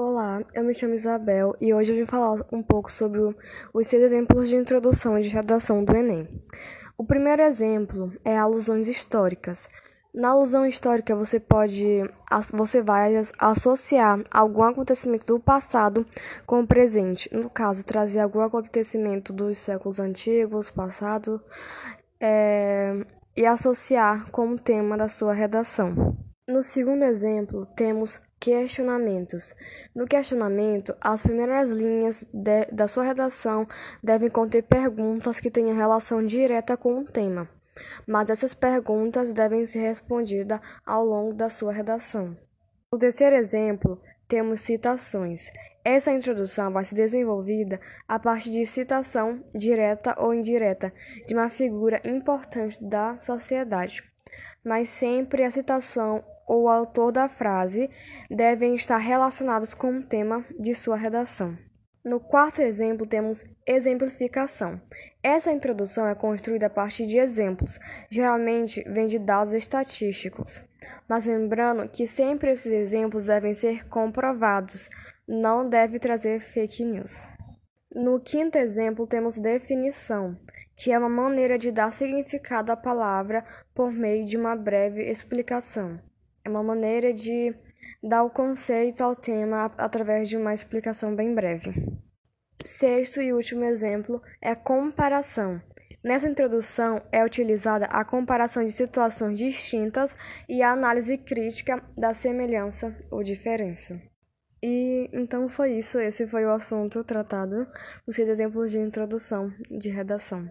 Olá, eu me chamo Isabel e hoje eu vim falar um pouco sobre os seis exemplos de introdução de redação do Enem. O primeiro exemplo é alusões históricas. Na alusão histórica, você pode, você vai associar algum acontecimento do passado com o presente. No caso, trazer algum acontecimento dos séculos antigos, passado, é, e associar com o tema da sua redação. No segundo exemplo, temos questionamentos. No questionamento, as primeiras linhas de, da sua redação devem conter perguntas que tenham relação direta com o tema, mas essas perguntas devem ser respondidas ao longo da sua redação. No terceiro exemplo, temos citações. Essa introdução vai ser desenvolvida a partir de citação direta ou indireta de uma figura importante da sociedade, mas sempre a citação ou o autor da frase devem estar relacionados com o tema de sua redação. No quarto exemplo, temos exemplificação. Essa introdução é construída a partir de exemplos, geralmente vem de dados estatísticos. Mas lembrando que sempre esses exemplos devem ser comprovados, não deve trazer fake news. No quinto exemplo, temos definição, que é uma maneira de dar significado à palavra por meio de uma breve explicação. É uma maneira de dar o conceito ao tema através de uma explicação bem breve. Sexto e último exemplo é comparação. Nessa introdução é utilizada a comparação de situações distintas e a análise crítica da semelhança ou diferença. E então foi isso, esse foi o assunto tratado, os seis exemplos de introdução de redação.